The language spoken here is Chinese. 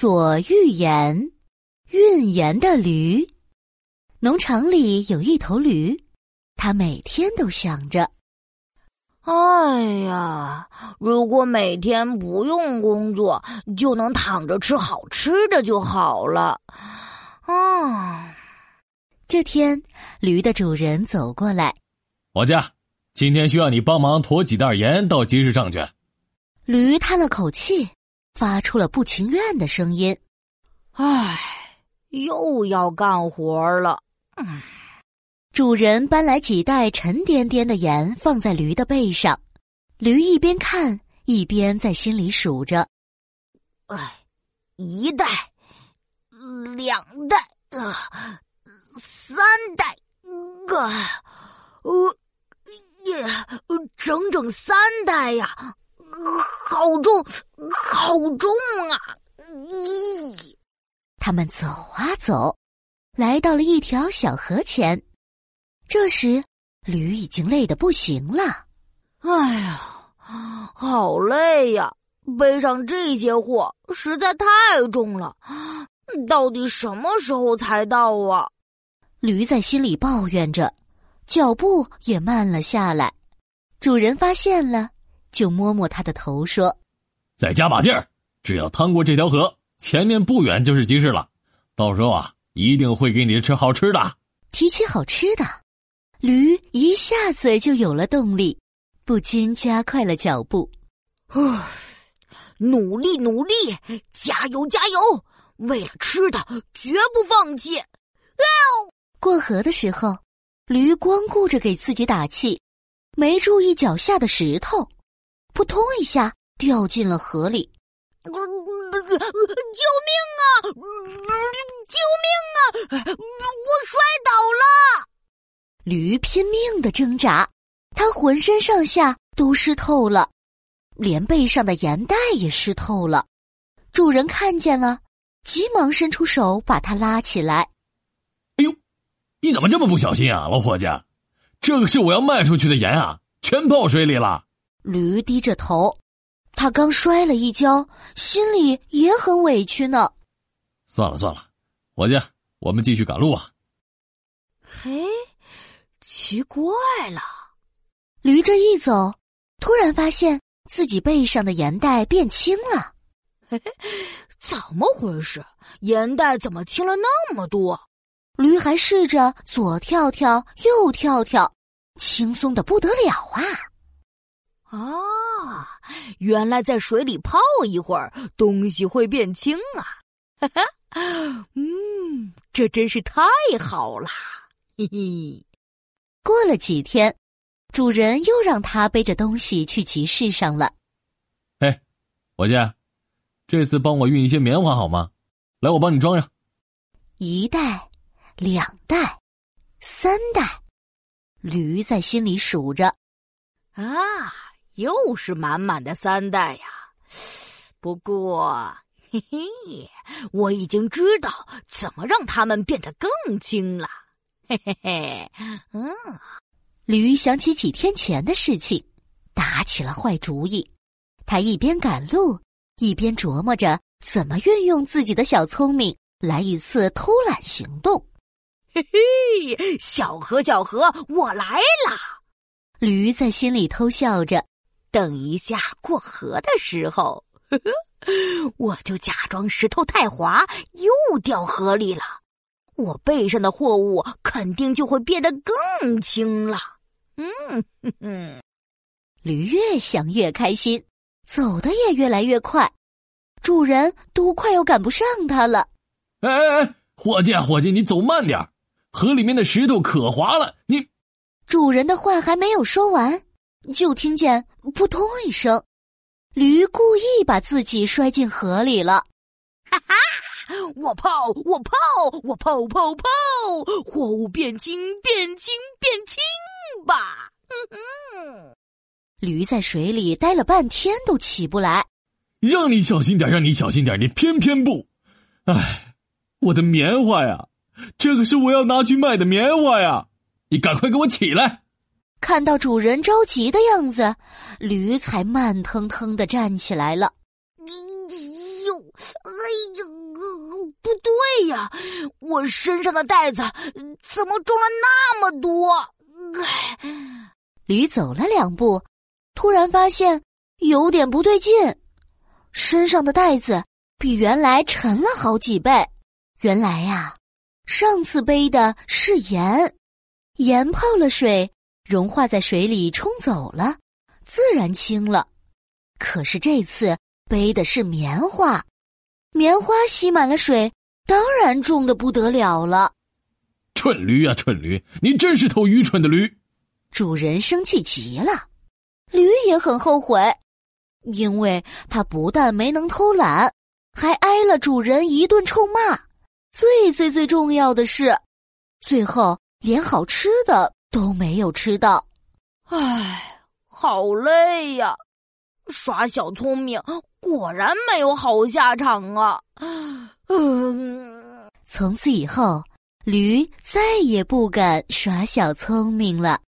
所欲言，运盐的驴。农场里有一头驴，它每天都想着：“哎呀，如果每天不用工作，就能躺着吃好吃的就好了。”啊，这天，驴的主人走过来：“王家，今天需要你帮忙驮几袋盐到集市上去。”驴叹了口气，发出了不情愿的声音：“唉，又要干活了。”主人搬来几袋沉甸甸的盐，放在驴的背上。驴一边看一边在心里数着：“唉，一袋，两袋，呃，三袋，个，呃，耶，整整三袋呀，好重，好重啊！”咦，他们走啊走。来到了一条小河前，这时驴已经累得不行了。哎呀，好累呀！背上这些货实在太重了，到底什么时候才到啊？驴在心里抱怨着，脚步也慢了下来。主人发现了，就摸摸他的头说：“再加把劲儿，只要趟过这条河，前面不远就是集市了。到时候啊。”一定会给你吃好吃的。提起好吃的，驴一下子就有了动力，不禁加快了脚步。啊，努力努力，加油加油！为了吃的，绝不放弃。过河的时候，驴光顾着给自己打气，没注意脚下的石头，扑通一下掉进了河里。救命啊！救命啊！我摔倒了。驴拼命的挣扎，它浑身上下都湿透了，连背上的盐袋也湿透了。主人看见了，急忙伸出手把它拉起来。哎呦，你怎么这么不小心啊，老伙计？这个是我要卖出去的盐啊，全泡水里了。驴低着头。他刚摔了一跤，心里也很委屈呢。算了算了，伙计，我们继续赶路吧。嘿，奇怪了，驴这一走，突然发现自己背上的盐袋变轻了。嘿嘿，怎么回事？盐袋怎么轻了那么多？驴还试着左跳跳，右跳跳，轻松的不得了啊！啊，原来在水里泡一会儿，东西会变轻啊！哈哈，嗯，这真是太好了，嘿嘿。过了几天，主人又让他背着东西去集市上了。哎，伙计，这次帮我运一些棉花好吗？来，我帮你装上。一袋，两袋，三袋，驴在心里数着。啊。又是满满的三袋呀！不过，嘿嘿，我已经知道怎么让它们变得更轻了。嘿嘿嘿，嗯，驴想起几天前的事情，打起了坏主意。他一边赶路，一边琢磨着怎么运用自己的小聪明来一次偷懒行动。嘿嘿，小河小河，我来啦！驴在心里偷笑着。等一下过河的时候，呵呵，我就假装石头太滑，又掉河里了。我背上的货物肯定就会变得更轻了。嗯哼哼，驴越想越开心，走的也越来越快，主人都快要赶不上它了。哎哎哎，伙计伙计，你走慢点河里面的石头可滑了。你，主人的话还没有说完。就听见扑通一声，驴故意把自己摔进河里了。哈哈，我泡，我泡，我泡泡泡，货物变轻，变轻，变轻吧。哼哼，驴在水里待了半天都起不来。让你小心点，让你小心点，你偏偏不。哎，我的棉花呀，这可是我要拿去卖的棉花呀！你赶快给我起来。看到主人着急的样子，驴才慢腾腾的站起来了。哎呦，哎呀，不对呀，我身上的袋子怎么重了那么多？驴走了两步，突然发现有点不对劲，身上的袋子比原来沉了好几倍。原来呀，上次背的是盐，盐泡了水，融化在水里冲走了，自然轻了。可是这次背的是棉花，棉花吸满了水，当然重的不得了了。蠢驴呀，蠢驴！你真是头愚蠢的驴！主人生气极了，驴也很后悔，因为他不但没能偷懒，还挨了主人一顿臭骂。最最最重要的是，最后连好吃的都没有吃到。唉，好累呀！耍小聪明，果然没有好下场啊！嗯，从此以后，驴再也不敢耍小聪明了。